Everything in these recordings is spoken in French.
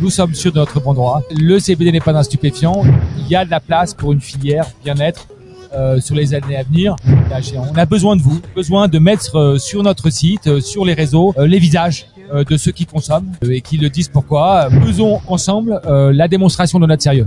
Nous sommes de notre bon droit. Le CBD n'est pas un stupéfiant. Il y a de la place pour une filière bien-être euh, sur les années à venir. On a besoin de vous, besoin de mettre euh, sur notre site, euh, sur les réseaux, euh, les visages de ceux qui consomment et qui le disent pourquoi. Faisons ensemble la démonstration de notre sérieux.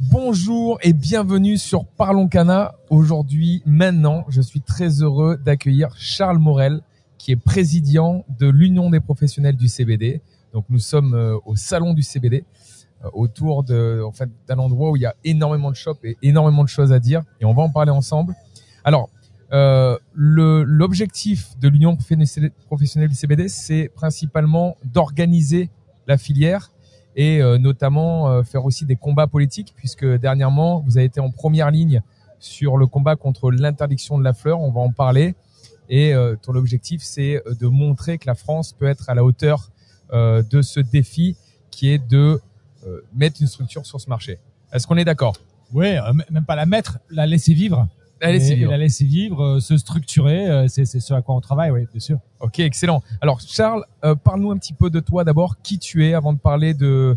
Bonjour et bienvenue sur Parlons Cana. Aujourd'hui, maintenant, je suis très heureux d'accueillir Charles Morel, qui est président de l'Union des professionnels du CBD. Donc, nous sommes euh, au salon du CBD, euh, autour de, en fait, d'un endroit où il y a énormément de shops et énormément de choses à dire. Et on va en parler ensemble. Alors, euh, l'objectif de l'Union professionnelle du CBD, c'est principalement d'organiser la filière et euh, notamment euh, faire aussi des combats politiques, puisque dernièrement, vous avez été en première ligne sur le combat contre l'interdiction de la fleur. On va en parler. Et euh, ton objectif, c'est de montrer que la France peut être à la hauteur de ce défi qui est de mettre une structure sur ce marché. Est-ce qu'on est d'accord? M- même pas la mettre, la laisser vivre. La laisser vivre. La laisser vivre, euh, se structurer, euh, c'est ce à quoi on travaille, oui, bien sûr. Ok, excellent. Alors Charles, euh, parle-nous un petit peu de toi d'abord, qui tu es avant de parler de,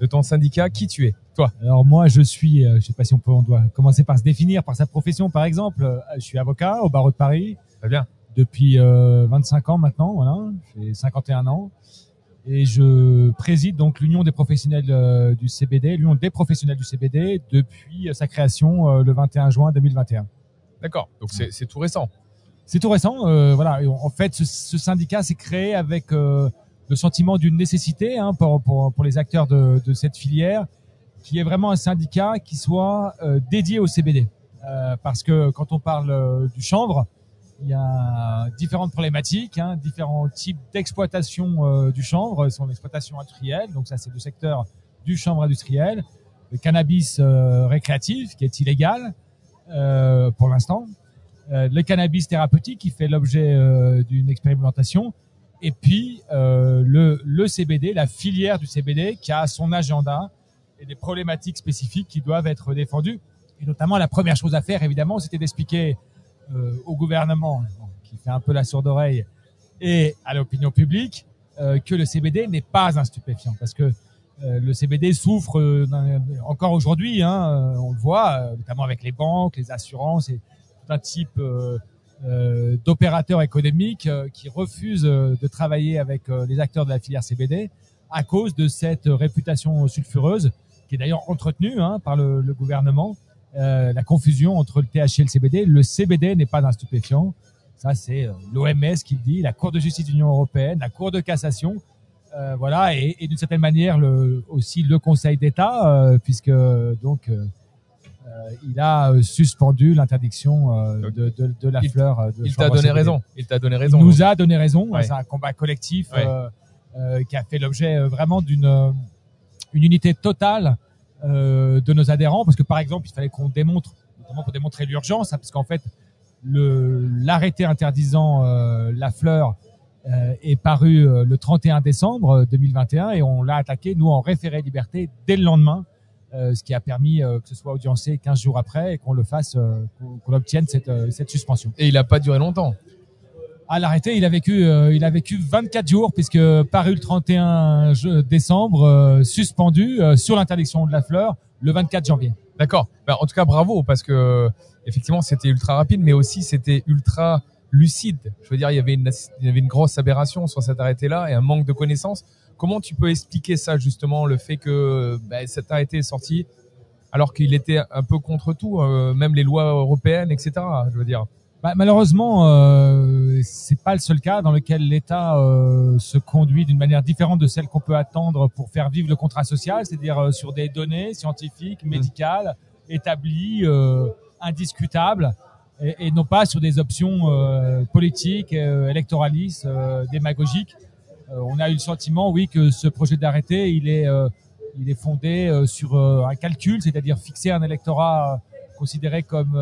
de ton syndicat, qui tu es, toi? Alors moi, je suis, euh, je sais pas si on peut, on doit commencer par se définir par sa profession, par exemple. Euh, Je suis avocat au barreau de Paris Très bien. depuis euh, 25 ans maintenant, voilà, j'ai 51 ans. Et je préside donc l'Union des professionnels du CBD, l'Union des professionnels du CBD depuis sa création euh, le 21 juin 2021. D'accord. Donc c'est tout récent. C'est tout récent, euh, voilà. En fait, ce, ce syndicat s'est créé avec euh, le sentiment d'une nécessité hein, pour, pour, pour les acteurs de, de cette filière, qui est vraiment un syndicat qui soit euh, dédié au CBD. Euh, parce que quand on parle euh, du chanvre, il y a différentes problématiques, hein, différents types d'exploitation euh, du chanvre, son exploitation industrielle, donc ça c'est le secteur du chanvre industriel, le cannabis récréatif qui est illégal euh, pour l'instant, euh, le cannabis thérapeutique qui fait l'objet euh, d'une expérimentation, et puis euh, le, le CBD, la filière du CBD qui a son agenda et des problématiques spécifiques qui doivent être défendues. Et notamment, la première chose à faire, évidemment, c'était d'expliquer euh, au gouvernement, qui fait un peu la sourde oreille, et à l'opinion publique, que le CBD n'est pas un stupéfiant. Parce que le CBD souffre euh, encore aujourd'hui, hein, euh, on le voit, euh, notamment avec les banques, les assurances et tout un type euh, euh, d'opérateurs économiques euh, qui refusent euh, de travailler avec euh, les acteurs de la filière CBD à cause de cette réputation sulfureuse qui est d'ailleurs entretenue hein, par le, gouvernement. Euh, la confusion entre le THC et le CBD. Le CBD n'est pas un stupéfiant. Ça, c'est euh, l'OMS qui le dit, la Cour de justice de l'Union européenne, la Cour de cassation. Euh, voilà, et, et d'une certaine manière le, aussi le Conseil d'État, euh, puisque donc euh, il a suspendu l'interdiction de, de, de la Il- fleur. de Il t'a donné raison. Il t'a donné Il raison. nous a donné raison. Ouais. C'est un combat collectif Ouais. qui a fait l'objet vraiment d'une une unité totale de nos adhérents, parce que par exemple, il fallait qu'on démontre, notamment pour démontrer l'urgence, hein, parce qu'en fait, l'arrêté interdisant la fleur est paru euh, le 31 décembre 2021 et on l'a attaqué nous en référé liberté dès le lendemain euh, ce qui a permis euh, que ce soit audiencé 15 jours après et qu'on le fasse, euh, qu'on obtienne cette, euh, cette suspension. Et il n'a pas duré longtemps. À l'arrêté, il a vécu, euh, il a vécu 24 jours puisque paru le 31 je- décembre, euh, suspendu euh, sur l'interdiction de la fleur le 24 janvier. D'accord. Bah, en tout cas, bravo parce que effectivement, c'était ultra rapide, mais aussi c'était ultra lucide. Je veux dire, il y avait une, il y avait une grosse aberration sur cet arrêté-là et un manque de connaissances. Comment tu peux expliquer ça justement, le fait que bah, cet arrêté est sorti alors qu'il était un peu contre tout, euh, même les lois européennes, etc. Je veux dire? Bah, malheureusement, euh, c'est pas le seul cas dans lequel l'État euh, se conduit d'une manière différente de celle qu'on peut attendre pour faire vivre le contrat social, c'est-à-dire euh, sur des données scientifiques, médicales, établies, euh, indiscutables, et, non pas sur des options euh, politiques, euh, électoralistes, euh, démagogiques. Euh, on a eu le sentiment, oui, que ce projet d'arrêté, il est, il est fondé sur un calcul, c'est-à-dire fixer un électorat considéré comme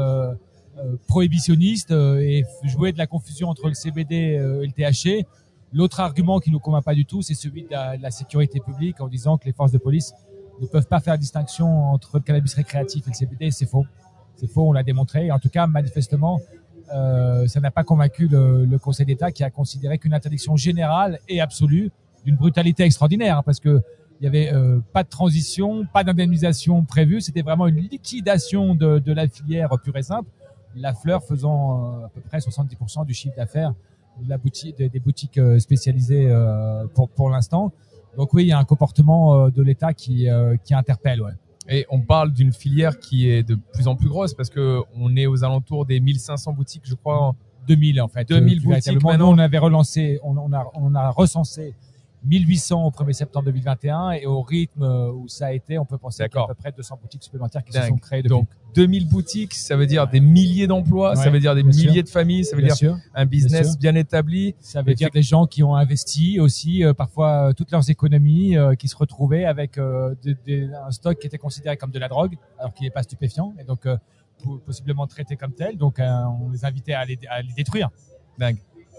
prohibitionniste et jouer de la confusion entre le CBD et le THC. L'autre argument qui nous convainc pas du tout, c'est celui de la sécurité publique en disant que les forces de police ne peuvent pas faire distinction entre le cannabis récréatif et le CBD. C'est faux. C'est faux, on l'a démontré. En tout cas, manifestement, euh, ça n'a pas convaincu le, le Conseil d'État qui a considéré qu'une interdiction générale et absolue d'une brutalité extraordinaire hein, parce que il y avait euh, pas de transition, pas d'indemnisation prévue. C'était vraiment une liquidation de, de la filière pure et simple. La fleur faisant euh, à peu près 70% du chiffre d'affaires de la boutique, des, des boutiques euh, spécialisées euh, pour, pour l'instant. Donc oui, il y a un comportement euh, de l'État qui, euh, qui interpelle. Ouais. Et on parle d'une filière qui est de plus en plus grosse parce que on est aux alentours des 1500 boutiques, je crois. en- 2000 en fait. 2000 euh, boutiques maintenant. On avait relancé, on, on a, on a recensé 1800 au 1er septembre 2021 et au rythme euh, où ça a été, on peut penser qu'il y a D'accord. à peu près 200 boutiques supplémentaires qui se sont créées depuis. Donc 2000 boutiques, ça veut dire des milliers d'emplois, ça veut dire des sûr. milliers de familles, ça veut Bien dire sûr. un business bien établi. Ça veut dire des gens qui ont investi aussi, euh, parfois euh, toutes leurs économies, euh, qui se retrouvaient avec euh, un stock qui était considéré comme de la drogue, alors qu'il n'est pas stupéfiant, et donc po- possiblement traité comme tel. Donc on les invitait à les, à les détruire. Dingue.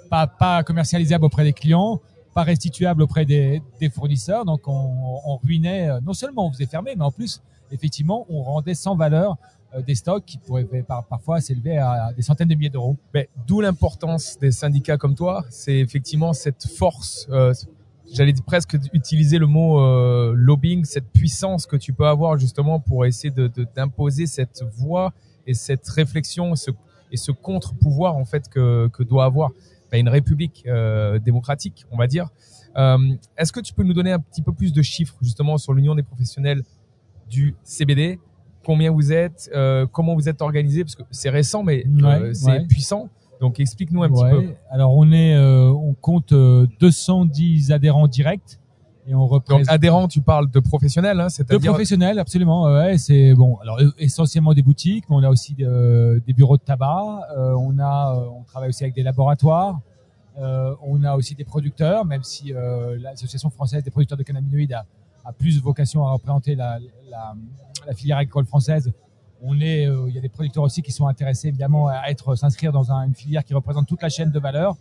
Pas, pas commercialisable auprès des clients, pas restituable auprès des, des fournisseurs. Donc on, on ruinait, euh, non seulement on faisait fermer, mais en plus, effectivement, on rendait sans valeur euh, des stocks qui pourraient par- parfois s'élever à des centaines de milliers d'euros. Mais d'où l'importance des syndicats comme toi, c'est effectivement cette force. euh, J'allais presque utiliser le mot euh, lobbying, cette puissance que tu peux avoir justement pour essayer de de- d'imposer cette voix et cette réflexion ce, et ce contre-pouvoir en fait que, que doit avoir une république euh, démocratique, on va dire. Euh, Est-ce que tu peux nous donner un petit peu plus de chiffres justement sur l'union des professionnels du CBD Combien vous êtes euh, Comment vous êtes organisé Parce que c'est récent, mais Ouais, c'est ouais. puissant. Donc explique-nous un petit peu. Alors on est, on compte euh, 210 adhérents directs et on Donc adhérents, tu parles de professionnels, hein, de c'est-à-dire professionnels absolument. Ouais, c'est bon. Alors euh, essentiellement des boutiques, mais on a aussi euh, des bureaux de tabac. euh, on a, euh, on travaille aussi avec des laboratoires. euh, on a aussi des producteurs, même si euh, l'association française des producteurs de cannabinoïdes a, a plus vocation à représenter la, la, la filière agricole française. On est, il y a des producteurs aussi qui sont intéressés évidemment à être s'inscrire dans un- une filière qui représente toute la chaîne de valeur.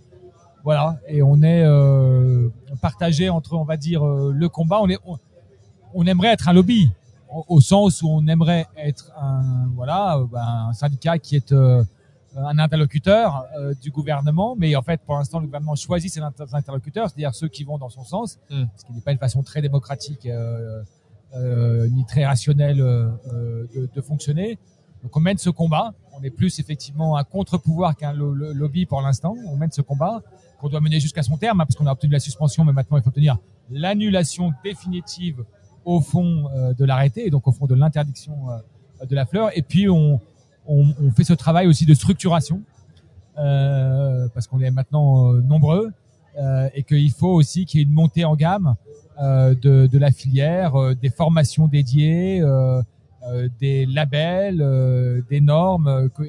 Voilà, et on est euh, partagé entre, on va dire, euh, le combat. On est, on, on aimerait être un lobby, au, au sens où on aimerait être un, voilà, euh, ben, un syndicat qui est euh, un interlocuteur euh, du gouvernement, mais en fait, pour l'instant, le gouvernement choisit ses inter- interlocuteurs, c'est-à-dire ceux qui vont dans son sens, Mm. ce qui n'est pas une façon très démocratique euh, euh, ni très rationnelle de, de fonctionner. Donc on mène ce combat. On est plus effectivement un contre-pouvoir qu'un lo- lo- lobby pour l'instant. On mène ce combat qu'on doit mener jusqu'à son terme, hein, parce qu'on a obtenu la suspension, mais maintenant il faut obtenir l'annulation définitive au fond euh, de l'arrêté, donc au fond de l'interdiction euh, de la fleur. Et puis on, on, on fait ce travail aussi de structuration, euh, parce qu'on est maintenant euh, nombreux, et qu'il faut aussi qu'il y ait une montée en gamme de, de la filière, des formations dédiées, des labels, des normes, que-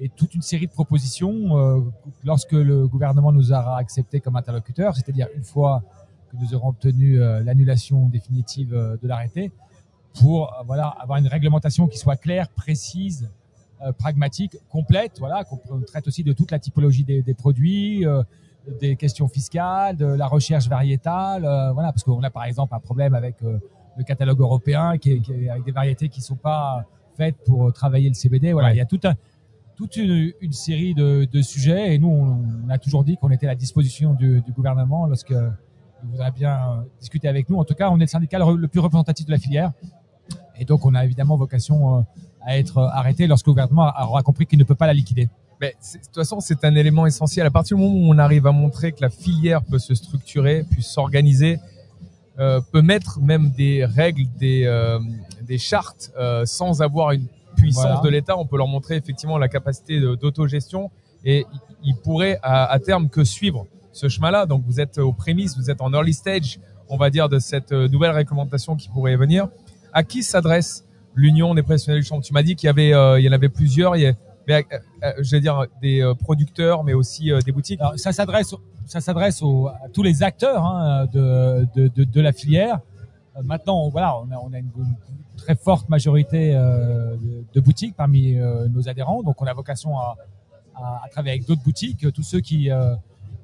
et, toute une série de propositions euh, lorsque le gouvernement nous aura accepté comme interlocuteur, c'est-à-dire une fois que nous aurons obtenu euh, l'annulation définitive euh, de l'arrêté, pour voilà avoir une réglementation qui soit claire, précise, pragmatique, complète, voilà, qu'on traite aussi de toute la typologie des, des produits, des questions fiscales, de la recherche variétale, voilà, parce qu'on a par exemple un problème avec le catalogue européen, qui est, qui est avec des variétés qui sont pas faites pour travailler le CBD. Voilà, Ouais. il y a tout un, toute une, série de, sujets et nous, on, a toujours dit qu'on était à la disposition du, gouvernement lorsque il voudrait bien euh, discuter avec nous. En tout cas, on est le syndicat le, plus représentatif de la filière et donc on a évidemment vocation euh, à être arrêté lorsque le gouvernement aura compris qu'il ne peut pas la liquider. Mais de toute façon, c'est un élément essentiel. À partir du moment où on arrive à montrer que la filière peut se structurer, puis s'organiser, euh, peut mettre même des règles, des, euh, chartes, euh, sans avoir une puissance Voilà. de l'État, on peut leur montrer effectivement la capacité d'autogestion et ils pourraient à, à terme que suivre ce chemin-là. Donc vous êtes aux prémices, vous êtes en early stage, on va dire, de cette euh, nouvelle réglementation qui pourrait venir. À qui s'adresse l'Union des professionnels du champ? Tu m'as dit qu'il y avait, euh, il y en avait plusieurs. Il y a, mais, euh, je vais dire des producteurs, mais aussi euh, des boutiques. Alors, ça s'adresse, ça s'adresse aux- à tous les acteurs hein, de, de, de, de la filière. Euh, maintenant, on- voilà, on a, on a une, une très forte majorité euh, de, de boutiques parmi euh, nos adhérents, donc on a vocation à, à, à travailler avec d'autres boutiques, tous ceux qui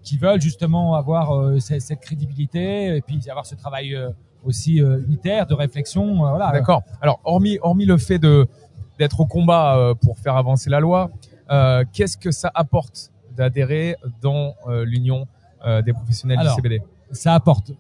qui veulent justement avoir cette, cette crédibilité et puis avoir ce travail aussi unitaire de réflexion. voilà. D'accord. Alors, hormis, hormis le fait de d'être au combat pour faire avancer la loi, euh, qu'est-ce que ça apporte d'adhérer dans euh, l'Union euh, des professionnels Alors, du CBD ça apporte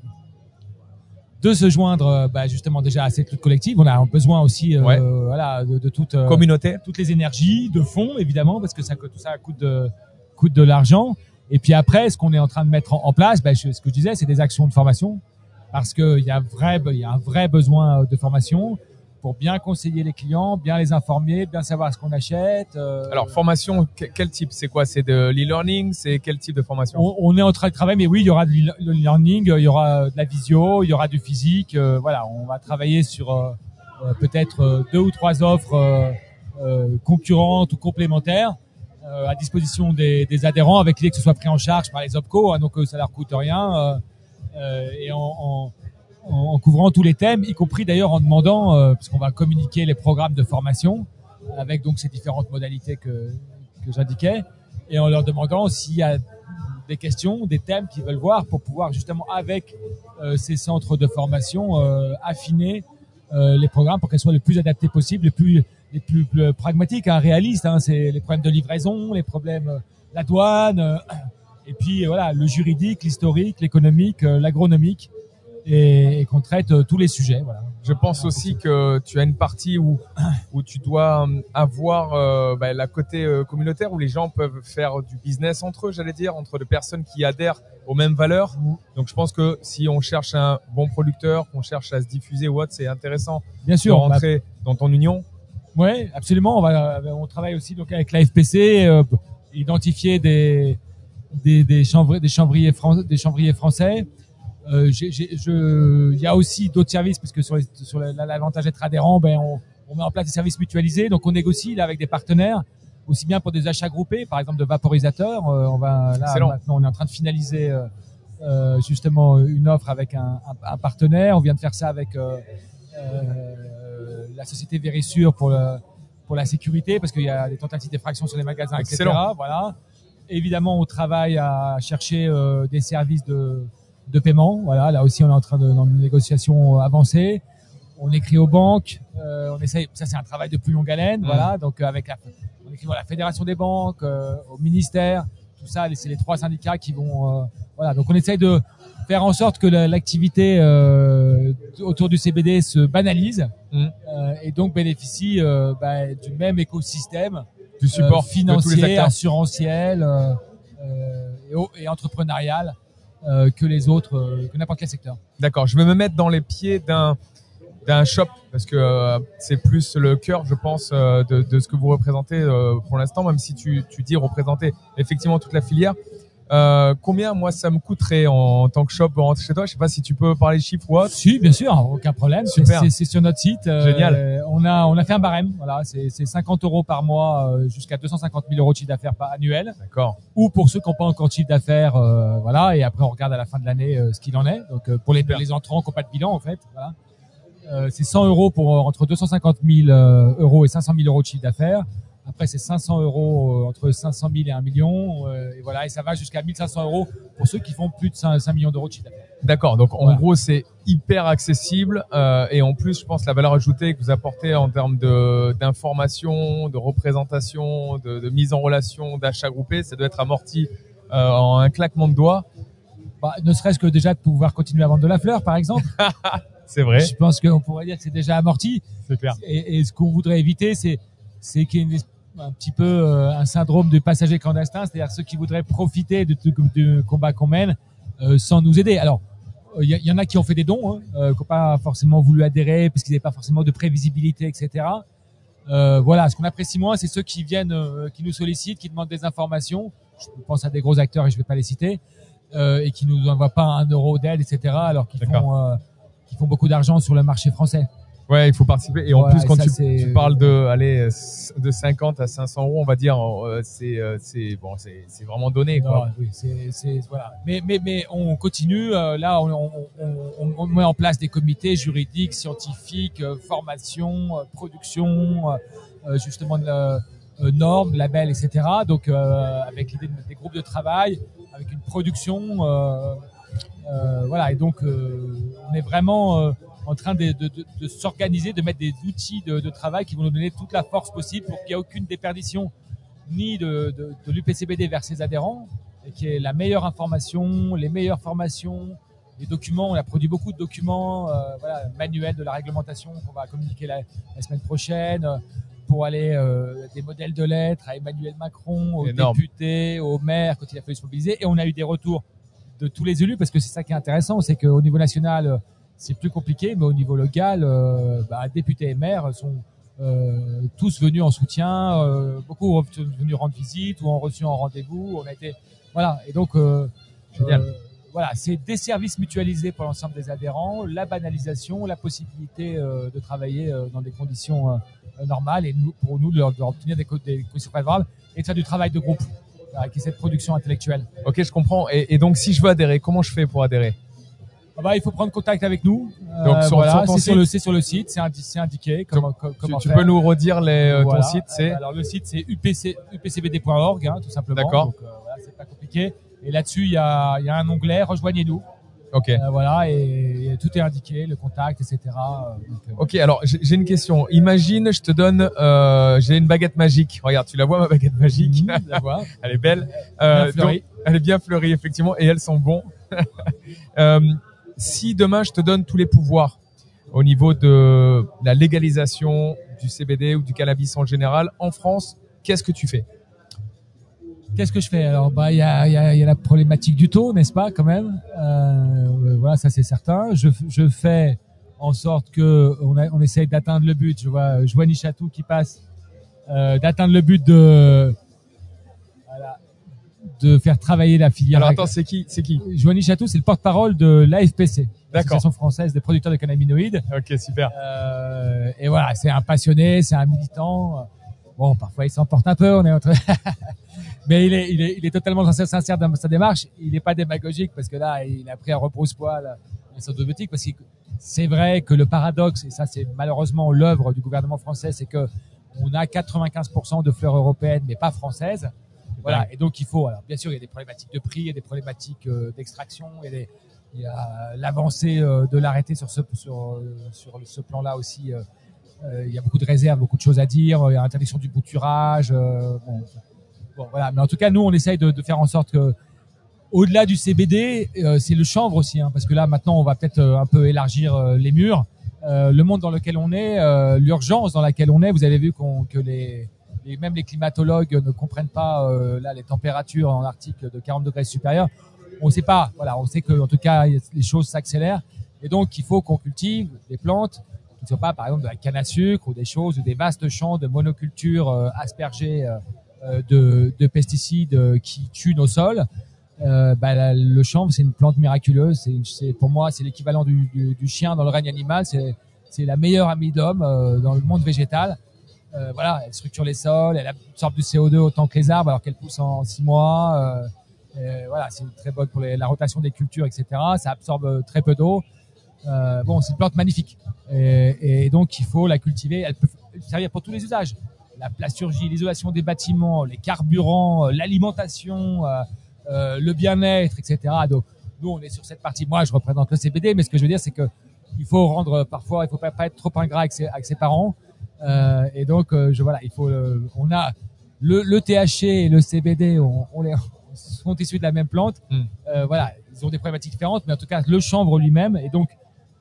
de se joindre euh, bah, justement déjà à cette lutte collective. On a besoin aussi euh, Ouais. voilà, de, de toute, euh, Communauté toutes les énergies, de fonds évidemment, parce que ça, tout ça coûte de, coûte de l'argent. Et puis après, ce qu'on est en train de mettre en, en place, bah, je- ce que je disais, c'est des actions de formation, parce qu'il y, a vrai, il y a un vrai besoin de formation pour bien conseiller les clients, bien les informer, bien savoir ce qu'on achète. euh, Alors, formation, que- quel type? C'est quoi? C'est de l'e-learning? C'est quel type de formation? On, on est en train de travailler, mais oui, il y aura de l'e- le learning, il y aura de la visio, il y aura du physique. euh, voilà, on va travailler sur euh, peut-être deux ou trois offres concurrentes ou complémentaires à disposition des, des adhérents, avec l'idée que ce soit pris en charge par les OPCO, hein, donc ça leur coûte rien, et en, en, en- couvrant tous les thèmes, y compris d'ailleurs en demandant, euh, parce qu'on va communiquer les programmes de formation avec donc ces différentes modalités que, que j'indiquais, et en leur demandant s'il y a des questions, des thèmes qu'ils veulent voir pour pouvoir justement avec euh, ces centres de formation euh, affiner euh, les programmes pour qu'elles soient le plus adaptées possible, les plus les plus, pragmatiques, hein, réalistes. Hein, c'est les problèmes de livraison, les problèmes euh, la douane, euh, et puis voilà le juridique, l'historique, l'économique, l'agronomique, et, et qu'on traite euh, tous les sujets. Voilà. Je pense aussi que tu as une partie où, où tu dois euh, avoir euh, bah, la côté euh, communautaire où les gens peuvent faire du business entre eux, j'allais dire, entre des personnes qui adhèrent aux mêmes valeurs. Donc je pense que si on cherche un bon producteur, qu'on cherche à se diffuser ou autre, c'est intéressant Bien de sûr, bah, rentrer dans ton union. Ouais, absolument. On, va, on travaille aussi donc avec la FPC, euh, identifier des des, des, chanvri- des chambriers fran- des chambriers français. Euh, il y a aussi d'autres services parce que sur, les- sur la- la- l'avantage d'être adhérent, ben on, on met en place des services mutualisés. Donc on négocie là avec des partenaires aussi bien pour des achats groupés, par exemple de vaporisateurs. Euh, on va là Excellent. maintenant on est en train de finaliser euh, euh, justement une offre avec un, un, un partenaire. On vient de faire ça avec euh, euh, la société Vérissure pour le, pour la sécurité parce qu'il y a des tentatives d'effraction sur les magasins, etc. Voilà. Évidemment, on travaille à chercher euh, des services de, de paiement. Voilà, là aussi, on est en train de dans une négociation avancée. On écrit aux banques. euh, on essaye. Ça, c'est un travail de plus longue haleine. Mm. Voilà. Donc, euh, avec la, on écrit à la fédération des banques, euh, au ministère, tout ça. C'est les trois syndicats qui vont. euh, voilà. Donc, on essaye de faire en sorte que la- l'activité euh, autour du CBD se banalise Mm. euh, et donc bénéficie euh, bah, du même écosystème Du support financier, assurantiel euh, euh, et, et entrepreneurial euh, que les autres, euh, que n'importe quel secteur. D'accord, je vais me mettre dans les pieds d'un d'un shop parce que euh, c'est plus le cœur, je pense, de, de ce que vous représentez pour l'instant, même si tu, tu dis représenter effectivement toute la filière. Euh, combien moi ça me coûterait en, tant que shop rentrer chez toi? Je sais pas si tu peux parler chiffres ou autre. Si, bien sûr, aucun problème. C'est- Super. C'est sur notre site. euh, Génial. On a on a fait un barème. Voilà, c'est c'est 50 euros par mois euh, jusqu'à 250 000 euros de chiffre d'affaires par annuel. D'accord. Ou pour ceux qui n'ont pas encore de chiffre d'affaires, euh, voilà. Et après on regarde à la fin de l'année ce qu'il en est. Donc pour les Super. les entrants qui n'ont pas de bilan en fait, voilà. C'est 100 euros pour entre 250 000 euh, euros et 500 000 euros de chiffre d'affaires. Après, c'est 500 euros euh, entre 500 000 et 1 million. euh, et voilà, et ça va jusqu'à 1500 euros pour ceux qui font plus de 5, 5 millions d'euros de chiffre d'affaires. D'accord. Donc en Voilà. gros, c'est hyper accessible euh, et en plus, je pense la valeur ajoutée que vous apportez en termes de d'information, de représentation, de, de mise en relation, d'achat groupé, ça doit être amorti euh, en un claquement de doigts. Bah, ne serait-ce que déjà de pouvoir continuer à vendre de la fleur, par exemple. C'est vrai. Je pense qu'on pourrait dire que c'est déjà amorti. C'est clair. Et, et ce qu'on voudrait éviter, c'est c'est qu'il y ait une es- un petit peu euh, un syndrome du passager clandestin, c'est-à-dire ceux qui voudraient profiter du, du- combat qu'on mène euh, sans nous aider. Alors, il y, en a qui ont fait des dons, hein, euh, qui n'ont pas forcément voulu adhérer parce qu'ils n'avaient pas forcément de prévisibilité, etc. Euh, voilà, ce qu'on apprécie moins, c'est ceux qui viennent, euh, qui nous sollicitent, qui demandent des informations. Je pense à des gros acteurs et je ne vais pas les citer, euh, et qui nous envoient pas un euro d'aide, etc. Alors qu'ils font, euh, qu'ils font beaucoup d'argent sur le marché français. Ouais, il faut participer. Et en Voilà, plus, quand ça, tu, tu parles de aller de 50 à 500 euros, on va dire, euh, c'est euh, c'est bon, c'est c'est vraiment donné quoi. Non, oui, c'est, c'est, voilà. Mais, mais, mais on continue. euh, là, on, on, on, on met en place des comités juridiques, scientifiques, formation, production, justement de normes, labels, etc. Donc, euh, avec l'idée de mettre des groupes de travail, avec une production, euh, euh, voilà. Et donc, on est vraiment en train de, de, de, de s'organiser, de mettre des outils de, de travail qui vont nous donner toute la force possible pour qu'il n'y ait aucune déperdition ni de, de, de l'UPCBD vers ses adhérents, et qui est la meilleure information, les meilleures formations, les documents. On a produit beaucoup de documents, euh, voilà, manuels de la réglementation qu'on va communiquer la, la semaine prochaine, euh, pour aller euh, des modèles de lettres à Emmanuel Macron, aux Énorme. députés, aux maires quand il a fallu se mobiliser. Et on a eu des retours de tous les élus, parce que c'est ça qui est intéressant, c'est qu'au niveau national, euh, c'est plus compliqué, mais au niveau local, euh, bah, députés et maires sont euh, tous venus en soutien, euh, beaucoup sont venus rendre visite ou ont reçu en rendez-vous. On a été, voilà, et donc euh, euh, voilà, c'est des services mutualisés pour l'ensemble des adhérents, la banalisation, la possibilité euh, de travailler euh, dans des conditions normales et nous, pour nous de leur, de obtenir des, des conditions favorables et de faire du travail de groupe, qui est cette production intellectuelle. Ok, je comprends. Et, et donc, si je veux adhérer, comment je fais pour adhérer? Ah bah, il faut prendre contact avec nous. Donc, Euh, sur- voilà, sur ton c'est sur le c'est sur le site, c'est indi- c'est indiqué comment, Tu, comment tu faire. peux nous redire les, euh, Voilà. ton site, c'est alors le site c'est upc, upcbd.org hein, tout simplement. D'accord. Donc euh, voilà, c'est pas compliqué. Et là-dessus il y a, il y a un onglet rejoignez-nous. Ok. Euh, voilà et, et tout est indiqué, le contact, etc. Donc, Ok, alors j'ai une question. Imagine, je te donne, j'ai une baguette magique. Regarde, tu la vois ma baguette magique? La voix, Elle est belle. bien fleurie. donc, elle est bien fleurie effectivement et elles sont bons. Euh, si demain je te donne tous les pouvoirs au niveau de la légalisation du CBD ou du cannabis en général en France, qu'est-ce que tu fais? Qu'est-ce que je fais? Alors, bah, il y a, y, a, y a la problématique du taux, n'est-ce pas, quand même? Euh, voilà, ça c'est certain. Je, je fais en sorte que on, a, on essaye d'atteindre le but. Je vois Joanie Chatou qui passe euh, d'atteindre le but de de faire travailler la filière. Alors attends, c'est qui C'est qui Joanie Chatou, c'est le porte-parole de l'AFPC, l'Association française des producteurs de cannabinoïdes. Ok, super. Euh, et voilà, c'est un passionné, c'est un militant. Bon, parfois il s'emporte un peu, on est entre. Mais il est, il est, il est totalement sincère, dans sa démarche. Il n'est pas démagogique parce que là, il a pris un sortes de boutiques parce que c'est vrai que le paradoxe, et ça c'est malheureusement l'œuvre du gouvernement français, c'est que on a 95% de fleurs européennes mais pas françaises. Voilà. Et donc il faut, alors bien sûr, il y a des problématiques de prix, il y a des problématiques euh, d'extraction, il y a des- il y a l'avancée euh, de l'arrêté sur ce, sur, euh, sur ce plan-là aussi. euh, il y a beaucoup de réserves, beaucoup de choses à dire. Il y a l'interdiction du bouturage. euh, bon, bon, voilà. Mais en tout cas, nous, on essaye de, de faire en sorte que, au-delà du CBD, euh, c'est le chanvre aussi, hein, parce que là, maintenant, on va peut-être euh, un peu élargir euh, les murs. Euh, le monde dans lequel on est, euh, l'urgence dans laquelle on est, vous avez vu qu'on, que les, même les climatologues ne comprennent pas euh, là les températures en Arctique de 40 degrés supérieurs. On ne sait pas. Voilà, on sait que en tout cas les choses s'accélèrent et donc il faut qu'on cultive des plantes qui ne soient pas par exemple de la canne à sucre ou des choses ou des vastes champs de monoculture euh, aspergés euh, de, de pesticides qui tuent nos sols. Bah, le chanvre, c'est une plante miraculeuse. C'est, pour moi, c'est l'équivalent du, chien dans le règne animal. C'est, la meilleure amie d'homme dans le monde végétal. Euh, voilà, elle structure les sols, elle absorbe du CO2 autant que les arbres, alors qu'elle pousse en six mois. Euh, voilà, c'est très bonne pour la rotation des cultures, etc. Ça absorbe euh, très peu d'eau. Euh, bon, c'est une plante magnifique. Et, donc, il faut la cultiver. Elle peut servir pour tous les usages. la plasturgie, l'isolation des bâtiments, les carburants, euh, l'alimentation, euh, euh, le bien-être, etc. Donc nous, on est sur cette partie. Moi, je représente le CBD, mais ce que je veux dire, c'est que il faut rendre parfois, il faut pas, être trop ingrat avec ses parents. Euh, et donc, euh, je voilà, il faut. euh, on a le, le THC et le CBD, on, on les sont issus de la même plante. Mm. Euh, voilà, ils ont des problématiques différentes, mais en tout cas, le chanvre lui-même. Et donc,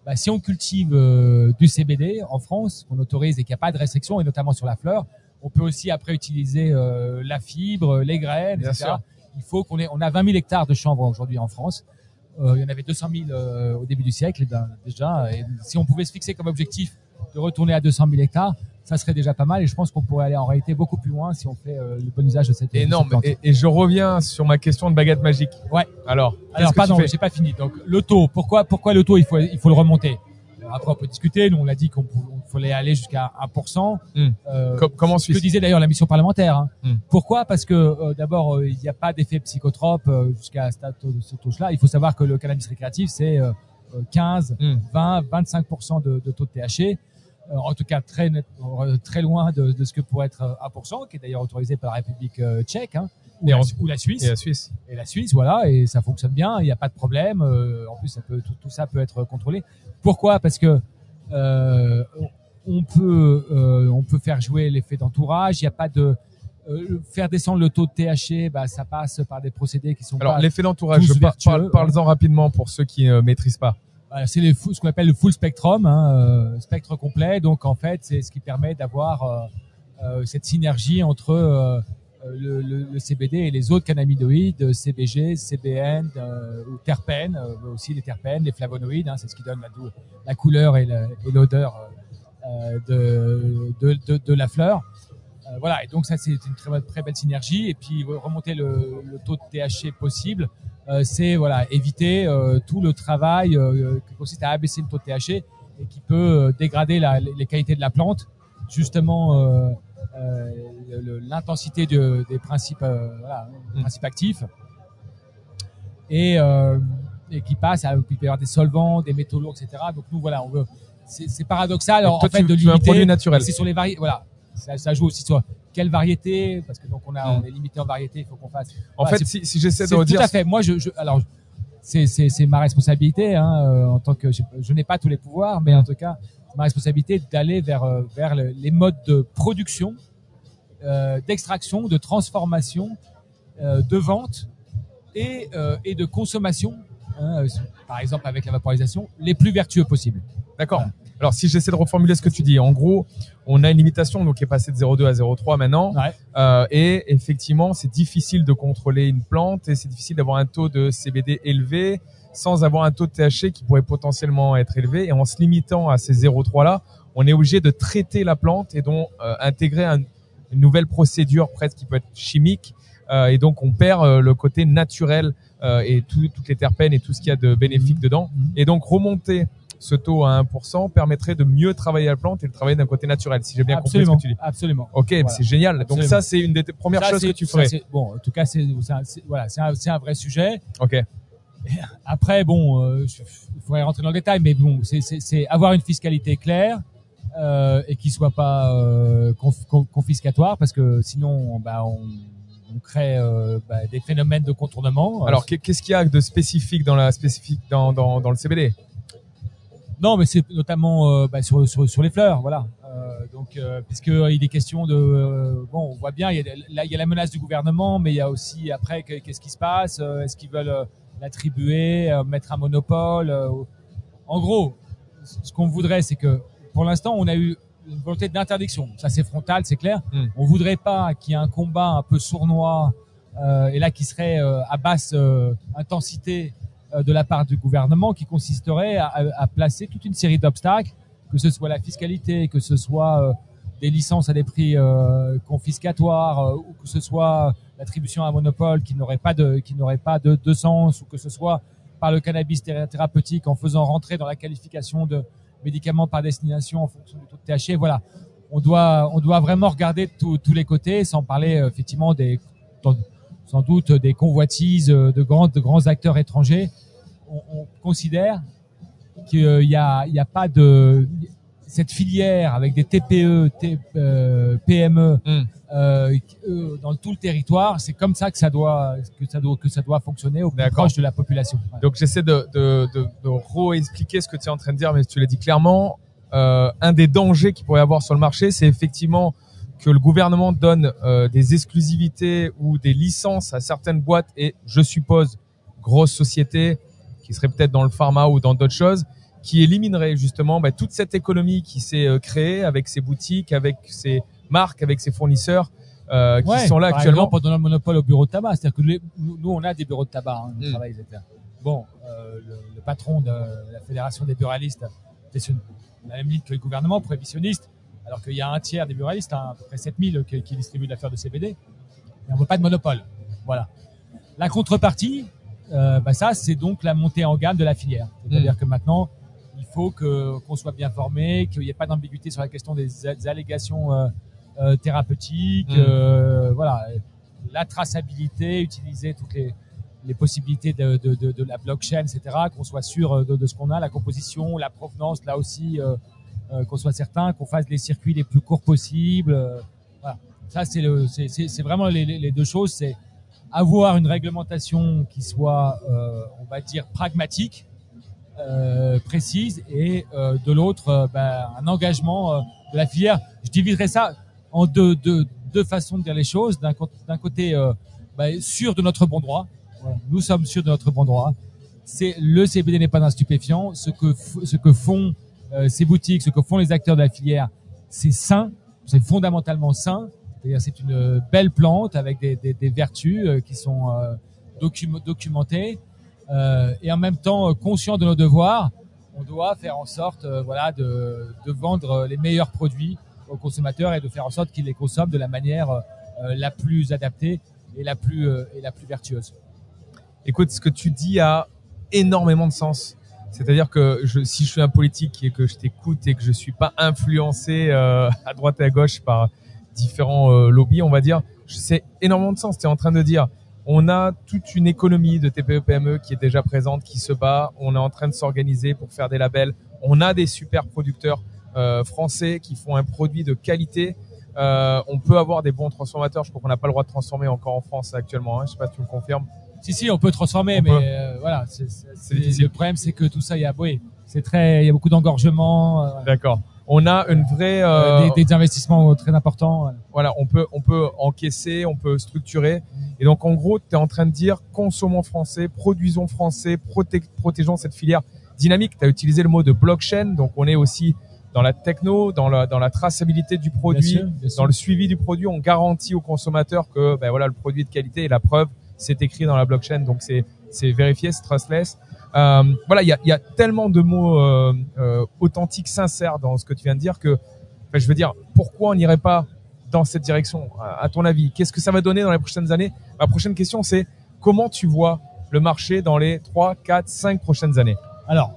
bah, si on cultive euh, du CBD en France, qu'on autorise et qu'il n'y a pas de restriction, et notamment sur la fleur, on peut aussi après utiliser euh, la fibre, les graines, Bien etc. sûr. Il faut qu'on ait, on a 20 000 hectares de chanvre aujourd'hui en France. Euh, il y en avait 200 000 euh, au début du siècle ben, déjà. Et si on pouvait se fixer comme objectif de retourner à 200 000 hectares, ça serait déjà pas mal. Et je pense qu'on pourrait aller en réalité beaucoup plus loin si on fait euh, le bon usage de cette Énorme. Et, et je reviens sur ma question de baguette magique. Ouais. Alors, Alors pardon, j'ai pas fini. Donc le taux, pourquoi pourquoi le taux il faut il faut le remonter? Après on peut discuter. Nous on a dit qu'on fallait aller jusqu'à 1%. Hmm. Euh, Com- comment ce que disait d'ailleurs la mission parlementaire. hein. Hmm. Pourquoi? Parce que euh, d'abord euh, il n'y a pas d'effet psychotrope jusqu'à ce taux- ce taux-là. Il faut savoir que le cannabis récréatif c'est 15, Hmm. 20, 25% de, de taux de THC. Euh, en tout cas très euh, très loin de, de ce que pourrait être euh, 1%, qui est d'ailleurs autorisé par la République euh, tchèque hein, ou, Et la, en- ou la Suisse Et la Suisse. et la Suisse, voilà, et ça fonctionne bien, il n'y a pas de problème. euh, en plus, ça peut, tout, tout ça peut être contrôlé. Pourquoi? Parce que euh, on peut, euh, on peut faire jouer l'effet d'entourage. Il n'y a pas de euh, faire descendre le taux de THC, bah, ça passe par des procédés qui sont Alors, l'effet d'entourage, je par- parle, ouais. parle-en rapidement pour ceux qui ne maîtrisent pas. Voilà, c'est les full- ce qu'on appelle le full spectrum, hein, euh, spectre complet. Donc en fait, c'est ce qui permet d'avoir euh, euh, cette synergie entre euh, euh, le, le- le CBD et les autres cannabinoïdes, euh, CBG, CBN euh, ou terpènes, euh, aussi les terpènes, les flavonoïdes. hein, c'est ce qui donne la, la couleur et la- et l'odeur euh, de, de, de, de la fleur. Euh, voilà, et donc ça c'est une très, très belle synergie. Et puis remonter le, le taux de THC possible, euh, c'est voilà éviter euh, tout le travail qui consiste à abaisser le taux de THC et qui peut dégrader la- les qualités de la plante, justement l'intensité de- des principes, voilà, Mm. principes actifs et, et qui passe à il peut y avoir des solvants, des métaux lourds, etc. Donc nous voilà, on veut c'est paradoxal en, toi, en fait tu, de limiter c'est sur les variétés. Voilà. Ça, ça joue aussi sur quelle variété, parce que donc on, a, Mm. on est limité en variété, il faut qu'on fasse. En Voilà, fait, si, si j'essaie de redire, tout à fait. Moi, je, je alors c'est ma responsabilité hein, euh, en tant que je, je n'ai pas tous les pouvoirs, mais en tout cas, c'est ma responsabilité d'aller vers euh, vers le- les modes de production, euh, d'extraction, de transformation, euh, de vente et euh, et de consommation. hein, euh, par exemple, avec la vaporisation, les plus vertueux possibles. D'accord. Voilà. Alors, si j'essaie de reformuler ce que tu dis, en gros, on a une limitation donc qui est passée de 0,2 à 0,3 maintenant. Ouais. Euh, et effectivement, c'est difficile de contrôler une plante et c'est difficile d'avoir un taux de CBD élevé sans avoir un taux de THC qui pourrait potentiellement être élevé. Et en se limitant à ces 0,3 là, on est obligé de traiter la plante et donc euh, intégrer un- une nouvelle procédure presque qui peut être chimique. Euh, et donc, on perd euh, le côté naturel et tout- toutes les terpènes et tout ce qu'il y a de bénéfique dedans. Mhm. Et donc, remonter ce taux à 1% permettrait de mieux travailler la plante et de travailler d'un côté naturel, si j'ai bien absolument, compris ce que tu dis. absolument. Ok, Voilà. c'est génial. Donc Absolument. ça, c'est une des premières Ça, choses que tu ferais. bon, en tout cas, c'est voilà, c'est un, un vrai sujet. Ok. Après, bon, euh, il faudrait rentrer dans le détail, mais bon, c'est- avoir une fiscalité claire euh, et qui soit pas euh, conf- con- confiscatoire, parce que sinon, bah, on, on crée euh, bah, des phénomènes de contournement. Alors, qu'est- qu'est-ce qu'il y a de spécifique dans la spécifique dans, dans, dans le CBD Non, mais c'est notamment euh, bah, sur, sur, sur les fleurs, voilà. Euh, donc, euh, puisque il est question de, bon, on voit bien, il y a, là, il y a la menace du gouvernement, mais il y a aussi après, que- qu'est-ce qui se passe Est-ce qu'ils veulent l'attribuer, mettre un monopole En gros, ce qu'on voudrait, c'est que, pour l'instant, on a eu une volonté d'interdiction. Ça, c'est frontal, c'est clair. Mm. On voudrait pas qu'il y ait un combat un peu sournois euh, et là qui serait euh, à basse euh, intensité de la part du gouvernement qui consisterait à, placer toute une série d'obstacles, que ce soit la fiscalité, que ce soit euh, des licences à des prix euh, confiscatoires, euh, ou que ce soit l'attribution à un monopole qui n'aurait pas de qui n'aurait pas de, sens, ou que ce soit par le cannabis thé- thérapeutique en faisant rentrer dans la qualification de médicaments par destination en fonction du taux de THC. Voilà, on doit on doit vraiment regarder tous les côtés, sans parler euh, effectivement des sans doute des convoitises euh, de grands, de grands acteurs étrangers. On, on considère qu'il y a, il y a pas de, cette filière avec des TPE, T- euh, PME Mm. euh, euh, dans tout le territoire, c'est comme ça que ça doit que ça doit que ça doit fonctionner au plus proche de la population. Ouais. Donc j'essaie de, de, de, de re-expliquer ce que tu es en train de dire, mais tu l'as dit clairement. Euh, un des dangers qu'il pourrait y avoir sur le marché, c'est effectivement que le gouvernement donne euh, des exclusivités ou des licences à certaines boîtes et je suppose grosses sociétés qui seraient peut-être dans le pharma ou dans d'autres choses, qui élimineraient justement bah, toute cette économie qui s'est euh, créée avec ses boutiques, avec ses marques, avec ses fournisseurs euh, qui Ouais, sont là par actuellement. exemple, pendant le monopole au bureau de tabac, c'est-à-dire que les- nous, nous, on a des bureaux de tabac, hein, Mm. Bon, euh, le, le patron de la fédération des buralistes sur la même ligne que le gouvernement, prohibitionniste, alors qu'il y a un tiers des buralistes, hein, à peu près 7000 qui, qui distribuent de l'affaire de CBD, et on veut pas de monopole. Voilà. La contrepartie, euh, bah ça, c'est donc la montée en gamme de la filière. C'est-à-dire que maintenant, il faut que qu'on soit bien formé, qu'il n'y ait pas d'ambiguïté sur la question des, allégations euh, euh, thérapeutiques, Mm. voilà, la traçabilité, utiliser toutes les, les possibilités de, de, de, de la blockchain, etc., qu'on soit sûr de, ce qu'on a, la composition, la provenance, là aussi, qu'on soit certain, qu'on fasse les circuits les plus courts possibles. voilà. Ça, c'est le, c'est, c'est, c'est vraiment les, les les deux choses. C'est avoir une réglementation qui soit, euh, on va dire, pragmatique, euh, précise, et euh, de l'autre, ben, un engagement euh, de la filière. Je diviserai ça en deux, deux, deux façons de dire les choses. D'un, côté, ben, sûr de notre bon droit. Nous sommes sûrs de notre bon droit. C'est le CBD n'est pas un stupéfiant. Ce que ce que font ces boutiques, ce que font les acteurs de la filière, c'est sain, c'est fondamentalement sain. C'est une euh, belle plante avec des, vertus euh, qui sont euh, docu- documentées et en même temps conscient de nos devoirs. On doit faire en sorte, voilà, de, vendre les meilleurs produits aux consommateurs et de faire en sorte qu'ils les consomment de la manière la plus adaptée et la plus et la plus vertueuse. Écoute, ce que tu dis a énormément de sens. C'est-à-dire que si je suis un politique et que je t'écoute et que je suis pas influencé à droite et à gauche par différents euh, lobbies, on va dire, je- c'est énormément de sens. Tu es en train de dire, on a toute une économie de TPE-PME qui est déjà présente, qui se bat. On est en train de s'organiser pour faire des labels. On a des super producteurs euh, français qui font un produit de qualité. Euh, on peut avoir des bons transformateurs. Je crois qu'on n'a pas le droit de transformer encore en France actuellement. Hein. Je sais pas si tu me confirmes. Si si, on peut transformer, On mais peut. euh, voilà, c'est, le problème c'est que tout ça, il y a, oui, c'est très, il y a beaucoup d'engorgement, euh. D'accord. On a une vraie, Euh, euh, des, des investissements très importants. voilà. voilà, on peut, on peut encaisser, on peut structurer. Et donc, en gros, tu es en train de dire, consommons français, produisons français, proté- protégeons cette filière dynamique. Tu as utilisé le mot de blockchain. Donc, on est aussi dans la techno, dans la, dans la traçabilité du produit, Bien sûr, bien sûr. dans le suivi du produit. On garantit au consommateur que, ben voilà, le produit est de qualité et la preuve, c'est écrit dans la blockchain. Donc, c'est, c'est vérifié, c'est trustless. Euh, voilà, il y a, y a tellement de mots euh, euh, authentiques, sincères dans ce que tu viens de dire que, je veux dire, pourquoi on n'irait pas dans cette direction à, à ton avis? Qu'est-ce que ça va donner dans les prochaines années? Ma prochaine question, c'est comment tu vois le marché dans les 3, 4, 5 prochaines années? Alors,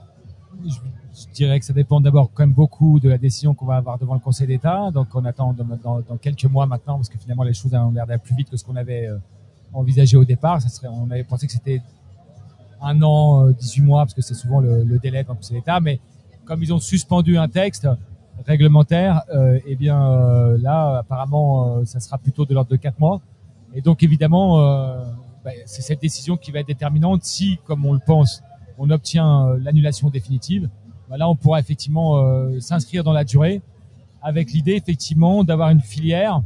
je, je dirais que ça dépend d'abord quand même beaucoup de la décision qu'on va avoir devant le Conseil d'État. Donc, on attend dans, dans- dans quelques mois maintenant, parce que finalement, les choses ont l'air d'aller plus vite que ce qu'on avait euh, envisagé au départ. Ça serait, on avait pensé que c'était un an, euh, 18 mois, parce que c'est souvent le, le délai le Conseil d'État. Mais comme ils ont suspendu un texte réglementaire, euh, eh bien euh, là, apparemment, euh, ça sera plutôt de l'ordre de 4 mois. Et donc, évidemment, euh, bah, c'est cette décision qui va être déterminante si, comme on le pense, on obtient euh, l'annulation définitive. Bah, là, on pourra effectivement euh, s'inscrire dans la durée avec l'idée effectivement d'avoir une filière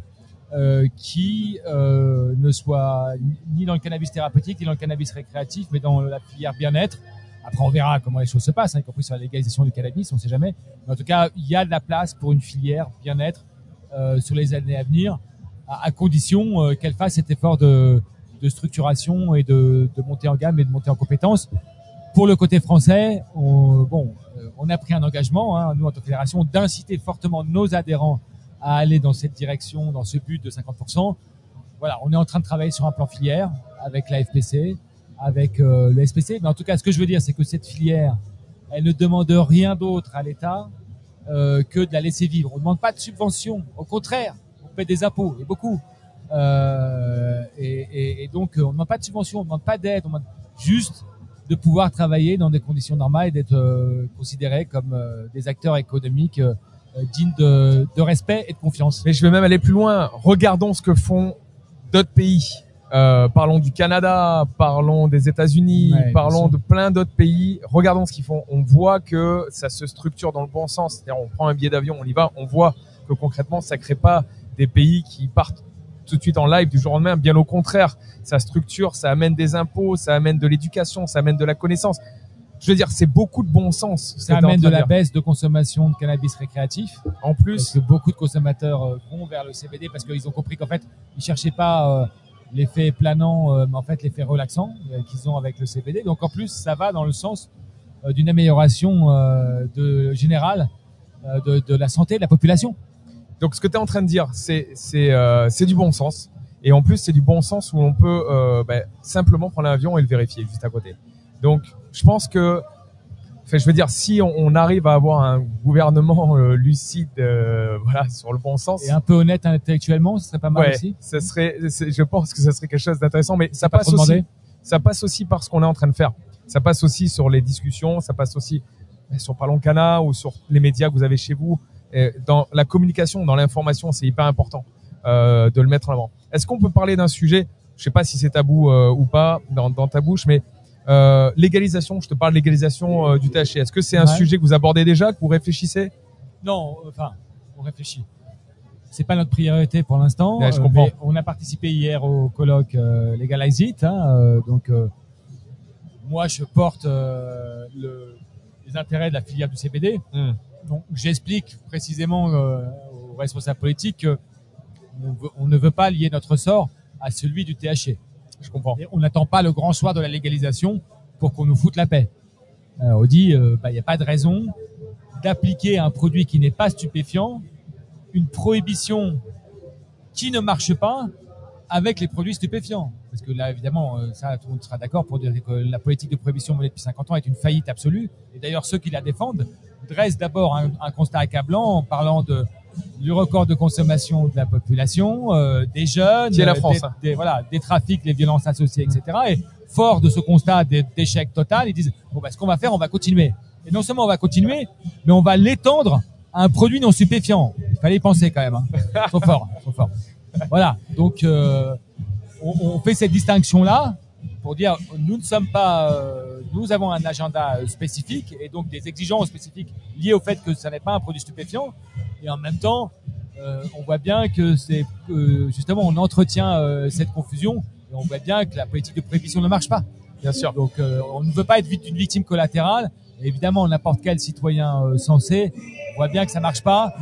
euh, qui euh, ne soit ni dans le cannabis thérapeutique ni dans le cannabis récréatif, mais dans la filière bien-être. Après, on verra comment les choses se passent, hein, y compris sur la légalisation du cannabis, on ne sait jamais. Mais en tout cas, il y a de la place pour une filière bien-être euh, sur les années à venir, à, condition euh, qu'elle fasse cet effort de, de structuration et de, de montée en gamme et de montée en compétences. Pour le côté français, on, bon, euh, on a pris un engagement, hein, nous en tant que fédération, d'inciter fortement nos adhérents à aller dans cette direction, dans ce but de 50%. Voilà, on est en train de travailler sur un plan filière avec la FPC, avec euh, le SPC. Mais en tout cas, ce que je veux dire, c'est que cette filière, elle ne demande rien d'autre à l'État euh, que de la laisser vivre. On ne demande pas de subvention. Au contraire, on paie des impôts, et beaucoup. Euh, et, et- et donc, on ne demande pas de subvention, on ne demande pas d'aide, on demande juste de pouvoir travailler dans des conditions normales et d'être euh, considérés comme euh, des acteurs économiques digne de, de respect et de confiance. Mais je vais même aller plus loin. Regardons ce que font d'autres pays. Euh, parlons du Canada, parlons des États-Unis, Ouais, parlons de plein d'autres pays. Regardons ce qu'ils font. On voit que ça se structure dans le bon sens. C'est-à-dire, on prend un billet d'avion, on y va. On voit que concrètement, ça crée pas des pays qui partent tout de suite en live du jour au lendemain. Bien au contraire, ça structure, ça amène des impôts, ça amène de l'éducation, ça amène de la connaissance. Je veux dire, c'est beaucoup de bon sens. Ça amène de la baisse de consommation de cannabis récréatif. En Parce plus, que beaucoup de consommateurs euh, vont vers le CBD parce qu'ils ont compris qu'en fait, ils cherchaient pas euh, l'effet planant, euh, mais en fait l'effet relaxant euh, qu'ils ont avec le CBD. Donc en plus, ça va dans le sens d'une amélioration de, générale de, de la santé de la population. Donc ce que tu es en train de dire, c'est c'est du bon sens. Et en plus, c'est du bon sens où on peut ben, simplement prendre l'avion et le vérifier juste à côté. Donc je pense que, enfin, je veux dire, si on, on arrive à avoir un gouvernement euh, lucide, euh, voilà, sur le bon sens, Et un peu honnête intellectuellement, ce serait pas mal ouais, aussi. ça serait, je pense que ça serait quelque chose d'intéressant. Mais ça Pas passe aussi, ça passe aussi par ce qu'on est en train de faire. Ça passe aussi sur les discussions, ça passe aussi ben, sur Parlons Cana ou sur les médias que vous avez chez vous. Et dans la communication, dans l'information, c'est hyper important euh, de le mettre en avant. Est-ce qu'on peut parler d'un sujet, je sais pas si c'est tabou ou pas dans, dans ta bouche, mais euh, légalisation, je te parle de légalisation euh, du THC. Est-ce que c'est un Ouais. sujet que vous abordez déjà, que vous réfléchissez? Non, enfin, on réfléchit. C'est pas notre priorité pour l'instant. Ouais, je euh, comprends. mais on a participé hier au colloque Legalize It. hein, donc, moi, je porte le- les intérêts de la filière du CBD. Hmm. Donc, j'explique précisément aux responsables politiques que on, veut- on ne veut pas lier notre sort à celui du THC. Je comprends. On n'attend pas le grand soir de la légalisation pour qu'on nous foute la paix. On dit, il n'y a pas de raison d'appliquer à un produit qui n'est pas stupéfiant une prohibition qui ne marche pas avec les produits stupéfiants. Parce que là, évidemment, euh, ça, tout le monde sera d'accord pour dire que la politique de prohibition menée depuis 50 ans est une faillite absolue. Et d'ailleurs, ceux qui la défendent dressent d'abord un, un constat accablant en parlant de, du record de consommation de la population, euh, des jeunes, Qui est la euh, France, des, hein. des- voilà, des trafics, les violences associées, etc. Et fort de ce constat d'é- d'échec total, ils disent bon, bah, ce qu'on va faire, on va continuer. Et non seulement on va continuer, mais on va l'étendre à un produit non stupéfiant. Il fallait y penser quand même. Hein. Forts, ils sont forts. Voilà. Donc, euh, on, on fait cette distinction-là pour dire nous ne sommes pas, euh, nous avons un agenda euh, spécifique et donc des exigences spécifiques liées au fait que ça n'est pas un produit stupéfiant. Et en même temps, euh, on voit bien que c'est justement on entretient cette confusion et on voit bien que la politique de prohibition ne marche pas. Bien sûr. Donc on ne veut pas être vite une victime collatérale. Et évidemment, n'importe quel citoyen euh, sensé voit bien que ça marche pas.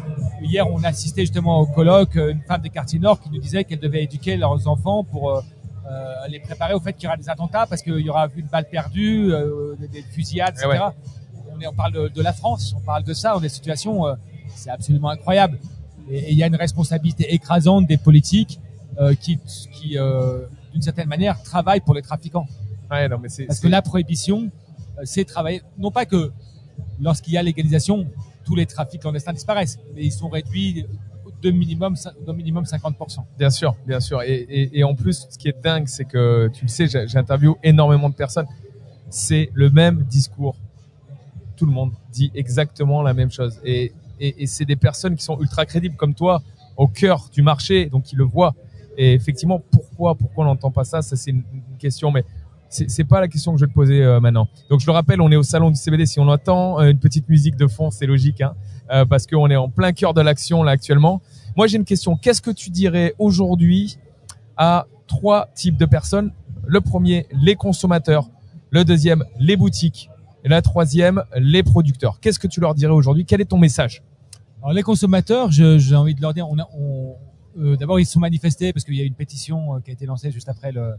Hier, on a assisté justement au colloque, une femme des quartiers nord qui nous disait qu'elle devait éduquer leurs enfants pour les préparer au fait qu'il y aura des attentats parce qu'il y aura une balle perdue, euh, des, des fusillades, etc. Eh ouais. On, est, on parle de, de la France, on parle de ça, on est des situations, euh, c'est absolument incroyable. Et il y a une responsabilité écrasante des politiques euh, qui, qui euh, d'une certaine manière, travaillent pour les trafiquants. Ouais, non, mais c'est, Parce que la prohibition, euh, c'est travailler, non pas que lorsqu'il y a légalisation, tous les trafics clandestins disparaissent, mais ils sont réduits de minimum, de minimum 50%. Bien sûr, bien sûr. Et, et, en plus, ce qui est dingue, c'est que tu le sais, j'interviewe énormément de personnes. C'est le même discours. Tout le monde dit exactement la même chose. Et, et, c'est des personnes qui sont ultra crédibles comme toi, au cœur du marché, donc qui le voient. Et effectivement, pourquoi, pourquoi on n'entend pas ça? Ça, c'est une, question, mais c'est c'est pas la question que je vais te poser euh, maintenant. Donc, je le rappelle, on est au salon du CBD. Si on entend euh, une petite musique de fond, c'est logique, hein, euh, parce qu'on est en plein cœur de l'action là actuellement. Moi, j'ai une question. Qu'est-ce que tu dirais aujourd'hui à trois types de personnes? Le premier, les consommateurs. Le deuxième, les boutiques. Et la troisième, les producteurs. Qu'est-ce que tu leur dirais aujourd'hui? Quel est ton message? Alors les consommateurs, j'ai envie de leur dire, on on, euh, d'abord ils se sont manifestés parce qu'il y a une pétition euh, qui a été lancée juste après le,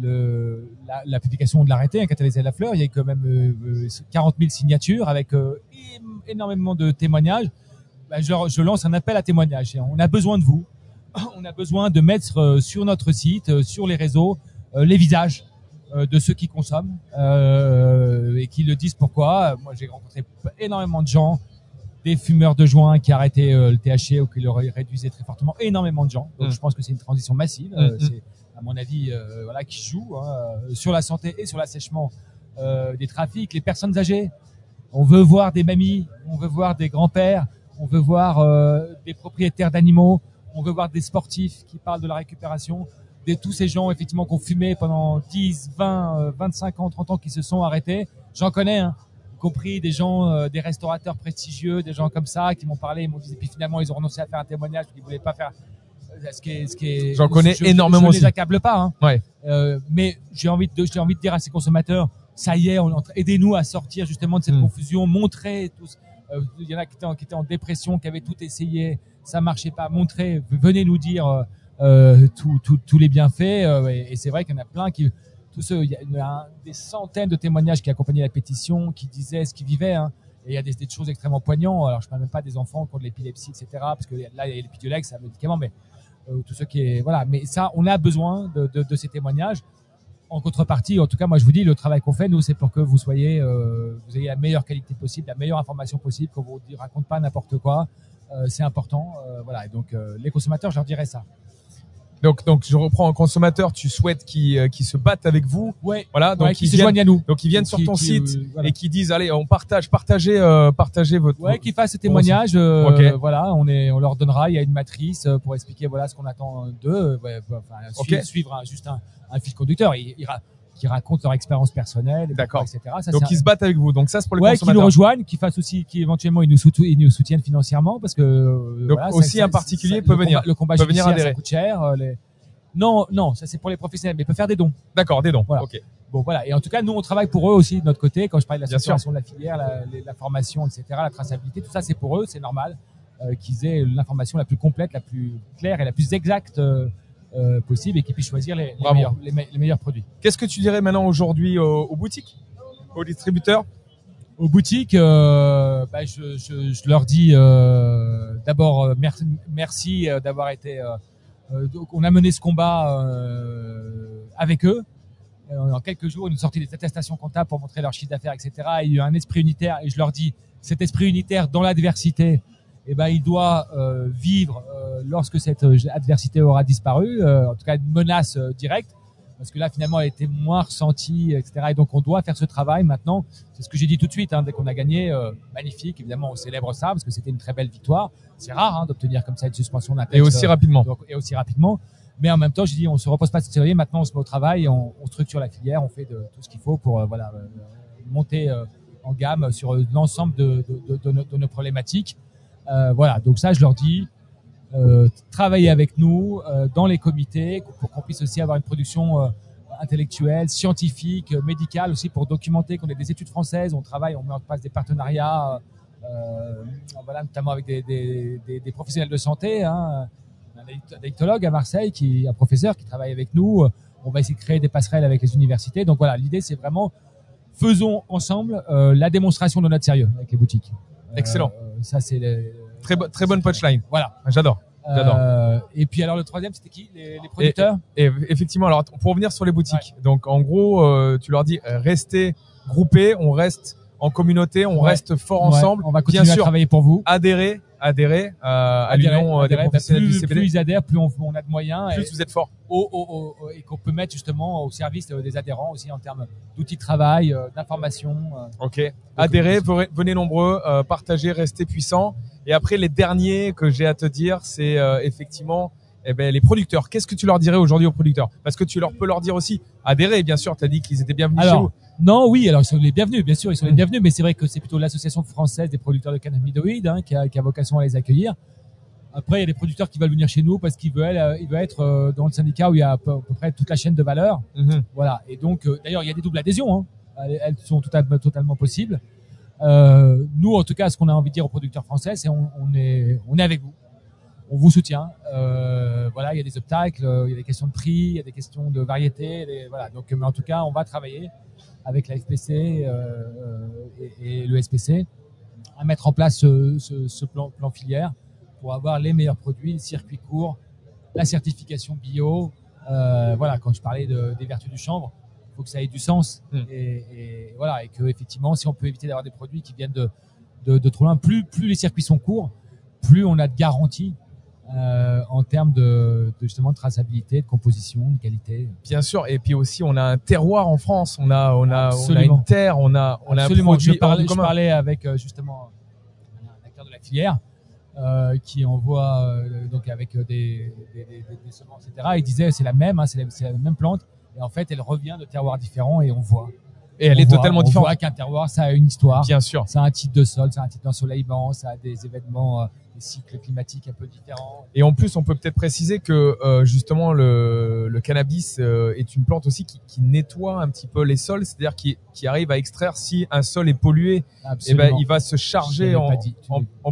le, la, la publication de l'arrêté, un catalysé la fleur. Il y a eu quand même euh, euh, 40 000 signatures avec euh, énormément de témoignages. Bah, je, je lance un appel à témoignages. On a besoin de vous. On a besoin de mettre euh, sur notre site, euh, sur les réseaux, euh, les visages euh, de ceux qui consomment euh, et qui le disent pourquoi. Moi, j'ai rencontré énormément de gens des fumeurs de joint qui arrêtaient euh, le THC ou qui le ré- réduisaient très fortement, énormément de gens. Donc Mm. je pense que c'est une transition massive. Euh, Mm, mm. C'est mon avis euh, voilà qui joue hein, euh, sur la santé et sur l'assèchement euh, des trafics. Les personnes âgées, on veut voir des mamies, on veut voir des grands-pères, on veut voir des propriétaires d'animaux, on veut voir des sportifs qui parlent de la récupération, de tous ces gens effectivement qui ont fumé pendant 10, 20, euh, 25 ans, 30 ans qui se sont arrêtés. J'en connais, hein, y compris des gens, des restaurateurs prestigieux, des gens comme ça qui m'ont parlé, ils m'ont dit, et puis finalement ils ont renoncé à faire un témoignage, ils voulaient pas faire. Euh, Ce qui est, ce qui est, J'en connais je- énormément Je aussi. les accable pas, hein. Ouais. Euh, mais j'ai envie de, j'ai envie de dire à ces consommateurs, ça y est, on aidez-nous à sortir justement de cette Mm. confusion, montrez tous. euh, Il y en a qui étaient, en, qui étaient en dépression, qui avaient tout essayé, ça marchait pas. Montrez, venez nous dire euh, euh, tous les bienfaits. euh, et et c'est vrai qu'il y en a plein qui, tous ceux, il y a, des centaines de témoignages qui accompagnaient la pétition, qui disaient ce qu'ils vivaient. Hein. Et il y a des, des choses extrêmement poignantes. Alors je parle même pas des enfants qui ont de l'épilepsie, etc. Parce que là, il y a l'épidiolex, c'est un médicament, mais tout ce qui voilà. Mais ça, on a besoin de, ces témoignages. En contrepartie, en tout cas, moi je vous dis, le travail qu'on fait, nous, c'est pour que vous soyez, euh, vous ayez la meilleure qualité possible, la meilleure information possible, qu'on vous raconte pas n'importe quoi. Euh, c'est important, euh, voilà. Et donc euh, les consommateurs, je leur dirais ça. Donc, donc, je reprends un consommateur, tu souhaites qu'il euh, qu'il se batte avec vous. Ouais. Voilà. Donc, ouais, ils se viennent, à nous. donc, ils viennent sur Qui- ton qui, site euh, voilà. et qui disent, allez, on partage, partagez, euh, partagez votre. Ouais, qui fassent ce témoignage. euh, Ok. Voilà, on est, on leur donnera. Il y a une matrice pour expliquer voilà ce qu'on attend d'eux. Ouais, enfin, Ok. suivre, suivre un- juste un, un fil conducteur. Ils ra- qui racontent leur expérience personnelle, D'accord. etc. Ça, donc, ils se battent avec vous. Donc, ça, c'est pour les ouais, qui nous consommateurs. rejoignent, qui fassent aussi, qui éventuellement ils nous, soutiennent, ils nous soutiennent financièrement parce que euh, Donc, voilà, aussi ça- un particulier ça- peut venir. combat- le combat Peut venir adhérer. ça coûte cher. euh, les... Non, non, ça c'est pour les professionnels, mais ils peuvent faire des dons. D'accord, des dons. Voilà. Ok. Bon voilà, et en tout cas nous on travaille pour eux aussi de notre côté. Quand je parlais de la structuration de la filière, la, formation, etc., la traçabilité, tout ça c'est pour eux, c'est normal euh, qu'ils aient l'information la plus complète, la plus claire et la plus exacte euh, euh, possible et qu'ils puissent choisir les, meilleurs, les, me- les meilleurs produits. Qu'est-ce que tu dirais maintenant aujourd'hui aux, aux boutiques, aux distributeurs? Aux boutiques, euh, bah, je, je, je leur dis euh, d'abord merci, merci d'avoir été. donc on a mené ce combat avec eux. En quelques jours, ils nous sortaient des attestations comptables pour montrer leur chiffre d'affaires, etc. Il y a eu un esprit unitaire et je leur dis, cet esprit unitaire dans l'adversité, eh ben, il doit euh, vivre euh, lorsque cette euh, adversité aura disparu, euh, en tout cas une menace euh, directe, parce que là finalement elle était moins ressentie, etc. Et donc on doit faire ce travail maintenant. C'est ce que j'ai dit tout de suite, hein, dès qu'on a gagné, euh, magnifique, évidemment on célèbre ça parce que c'était une très belle victoire. C'est rare hein, d'obtenir comme ça une suspension d'un Et aussi rapidement. donc, et aussi rapidement. Mais en même temps, j'ai dit, on se repose pas sur les Maintenant, on se met au travail, on, on structure la filière, on fait de, tout ce qu'il faut pour voilà euh, monter euh, en gamme sur l'ensemble de, de, de, de nos, de nos problématiques. Euh, voilà. Donc ça, je leur dis, euh, travailler avec nous euh, dans les comités pour qu'on puisse aussi avoir une production euh, intellectuelle, scientifique, euh, médicale aussi pour documenter qu'on ait des études françaises. On travaille, on met en place des partenariats, euh, voilà, notamment avec des, des, des, des professionnels de santé. Hein, un addictologue à Marseille, qui un professeur qui travaille avec nous. On va essayer de créer des passerelles avec les universités. Donc voilà, l'idée c'est vraiment faisons ensemble euh, la démonstration de notre sérieux avec les boutiques. Excellent. Ça c'est le- Très, bo- très bonne punchline. Voilà. J'adore. J'adore. Euh, et puis alors le troisième c'était qui? Les, les producteurs? Et effectivement, alors pour revenir sur les boutiques, donc en gros, euh, tu leur dis restez groupés, on reste en communauté, on Ouais. reste fort Ouais, ensemble. on va continuer Bien à sûr, travailler pour vous. adhérez, adhérez euh, à Adhérer, l'union euh, des adhérer. Professionnels du plus, CPD. plus ils adhèrent, plus on, on a de moyens. Plus et- vous êtes fort. au- au- au- et qu'on peut mettre justement au service euh, des adhérents aussi en termes d'outils de travail, euh, d'information. Ok. Adhérez, venez- nombreux, euh, partagez, restez puissants. Et après, les derniers que j'ai à te dire, c'est euh, effectivement eh ben, les producteurs. Qu'est-ce que tu leur dirais aujourd'hui aux producteurs? Parce que tu leur peux leur dire aussi, adhérez, bien sûr, tu as dit qu'ils étaient bienvenus Alors, chez vous. Non, oui, alors ils sont les bienvenus, bien sûr, ils sont les Mm. bienvenus, mais c'est vrai que c'est plutôt l'association française des producteurs de cannabinoïdes hein, qui, a, qui a vocation à les accueillir. Après, il y a des producteurs qui veulent venir chez nous parce qu'ils veulent, euh, ils veulent être euh, dans le syndicat où il y a à peu, à peu près toute la chaîne de valeur. Mhm. Voilà. Et donc, euh, d'ailleurs, il y a des doubles adhésions. Hein. Elles, sont totalement, totalement possibles. Euh, nous, en tout cas, ce qu'on a envie de dire aux producteurs français, c'est on, on est, on est avec vous. On vous soutient. Euh, voilà, il y a des obstacles, il y a des questions de prix, il y a des questions de variété. des- voilà. Donc, mais en tout cas, on va travailler avec la FPC euh, euh, et, et le SPC à mettre en place ce, ce, ce plan, plan filière pour avoir les meilleurs produits, le circuit court, la certification bio. Euh, voilà, quand je parlais de, des vertus du chanvre, il faut que ça ait du sens. Mm. Et, et voilà, et que effectivement, si on peut éviter d'avoir des produits qui viennent de, de, de trop loin, plus, plus les circuits sont courts, plus on a de garanties euh, en termes de, de justement de traçabilité, de composition, de qualité. Bien sûr. Et puis aussi, on a un terroir en France. On a, on a, on a Absolument. une terre. On a, on a un Absolument. produit je parlais, je avec euh, justement un acteur de la filière euh, qui envoie euh, donc avec euh, des, des, des, des semences, etc. Il disait c'est la même, hein, c'est la, c'est la même plante, et en fait elle revient de terroirs différents et on voit. Et elle On est voit- totalement on différente. voit qu'un terroir ça a une histoire, Bien sûr. ça a un type de sol, ça a un type d'ensoleillement, ça a des événements, euh, des cycles climatiques un peu différents. Et en plus, on peut peut-être préciser que euh, justement le, le cannabis euh, est une plante aussi qui, qui nettoie un petit peu les sols, c'est-à-dire qui, qui arrive à extraire si un sol est pollué, et Absolument. ben il va se charger en, dit,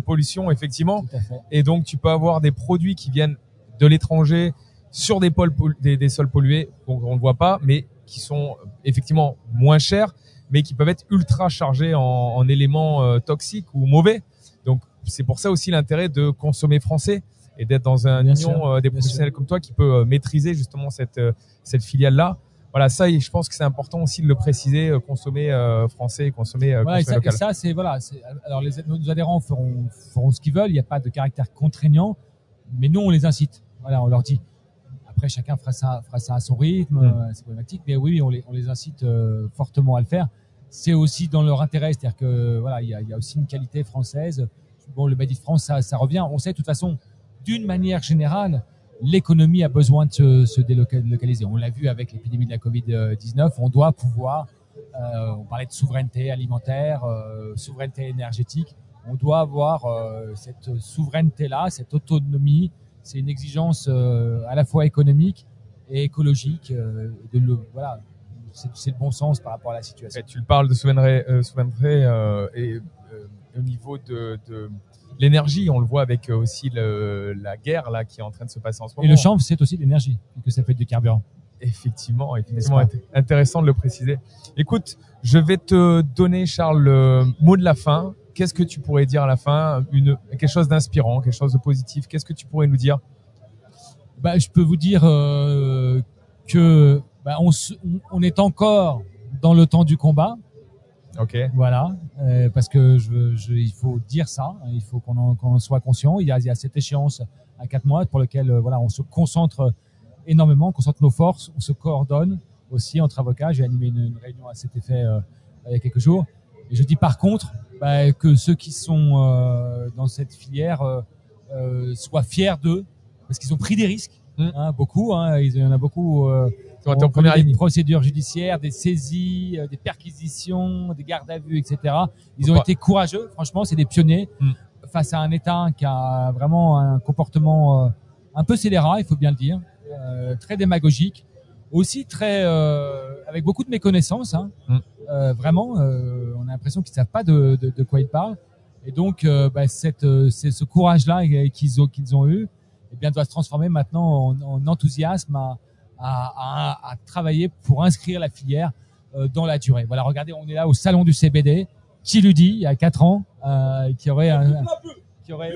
pollution effectivement. Tout à fait. Et donc tu peux avoir des produits qui viennent de l'étranger sur des, pôles des, des sols pollués, donc on ne voit pas, mais qui sont euh, effectivement moins chers, mais qui peuvent être ultra chargés en, en éléments euh, toxiques ou mauvais. Donc c'est pour ça aussi l'intérêt de consommer français et d'être dans un Bien union sûr, euh, des professionnels comme toi qui peut maîtriser justement cette cette filiale là. Voilà, ça, et je pense que c'est important aussi de le préciser, consommer français, et consommer, et consommer ça, et local. ça, c'est voilà. Alors les, nos adhérents feront, feront ce qu'ils veulent. Il n'y a pas de caractère contraignant, mais nous on les incite. Voilà, on leur dit. Après, chacun fera ça, fera ça à son rythme, Mm. euh, c'est problématique. Mais oui, on les, on les incite euh, fortement à le faire. C'est aussi dans leur intérêt, c'est-à-dire que voilà, il y a, il y a aussi une qualité française. Bon, le Made in France, ça, ça revient. On sait de toute façon, d'une manière générale, l'économie a besoin de se, se délocaliser. On l'a vu avec l'épidémie de la Covid-19. On doit pouvoir euh, on parlait de souveraineté alimentaire, euh, souveraineté énergétique. On doit avoir euh, cette souveraineté-là, cette autonomie. C'est une exigence euh, à la fois économique et écologique. euh, de le, voilà, c'est le bon sens par rapport à la situation. Ouais, tu le parles de souveraineté, euh, et euh, au niveau de, de l'énergie, on le voit avec aussi le, la guerre là qui est en train de se passer en ce moment. Et le chanvre, c'est aussi de l'énergie, puisque ça fait du carburant. Effectivement, effectivement, intéressant de le préciser. Écoute, je vais te donner, Charles, le mot de la fin. Qu'est-ce que tu pourrais dire à la fin? Une quelque chose d'inspirant, quelque chose de positif. Qu'est-ce que tu pourrais nous dire? Bah, je peux vous dire euh, que bah, on, se- on- on est encore dans le temps du combat. Ok. Voilà, euh, parce que je, je, il faut dire ça, hein, il faut qu'on soit conscient. Il y, a, il y a cette échéance à quatre mois pour lequel euh, voilà, on se concentre énormément, on concentre nos forces, on se coordonne aussi entre avocats. J'ai animé une, une réunion à cet effet euh, il y a quelques jours. Et je dis par contre bah, que ceux qui sont euh, dans cette filière euh, euh, soient fiers d'eux, parce qu'ils ont pris des risques. Mm. Hein, beaucoup, hein, il y en a beaucoup. euh, été en des procédures judiciaires, des saisies, euh, des perquisitions, des gardes à vue, etc. Ils ont été courageux, franchement, c'est des pionniers Mm. face à un État qui a vraiment un comportement euh, un peu scélérat, il faut bien le dire, euh, très démagogique, aussi très euh, avec beaucoup de méconnaissance. Hein. Mm. Euh, vraiment, euh, on a l'impression qu'ils savent pas de, de, de quoi ils parlent. Et donc, euh, bah, cette, euh, c'est ce courage-là qu'ils ont, qu'ils ont eu, eh bien, doit se transformer maintenant en, en enthousiasme à, à, à, à travailler pour inscrire la filière euh, dans la durée. Voilà, regardez, on est là au salon du CBD. Qui lui dit, il y a quatre ans, euh, qui aurait un, qui aurait,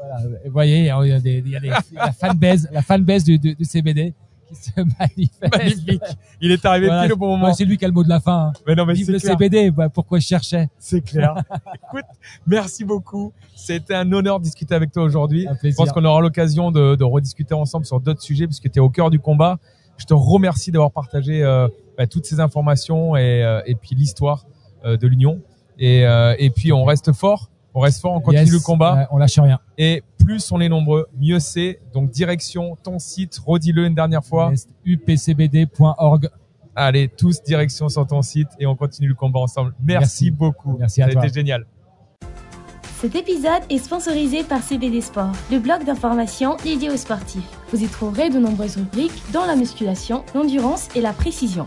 voilà, vous voyez, il y a des, il y a des, il y a la fanbase, la fanbase du, du, du CBD qui se manifeste. Magnifique. Il est arrivé Voilà, pile au bon moment. ouais, c'est lui qui a le mot de la fin. hein. mais non, mais Vive c'est le clair. CBD, bah, pourquoi je cherchais C'est clair. Écoute, merci beaucoup. C'était un honneur de discuter avec toi aujourd'hui. Je pense qu'on aura l'occasion de, de rediscuter ensemble sur d'autres sujets puisque tu es au cœur du combat. Je te remercie d'avoir partagé euh, bah, toutes ces informations et, euh, et puis l'histoire euh, de l'Union. Et, et puis on reste fort, on reste fort, on continue Yes, le combat. on lâche rien. Et plus on est nombreux, mieux c'est. Donc direction ton site, redis-le une dernière fois. Yes, upcbd.org. Allez, tous direction sur ton site et on continue le combat ensemble. Merci, Merci. beaucoup. Merci à Ça a toi. été génial. Cet épisode est sponsorisé par CBD Sport, le blog d'information dédié aux sportifs. Vous y trouverez de nombreuses rubriques dans la musculation, l'endurance et la précision.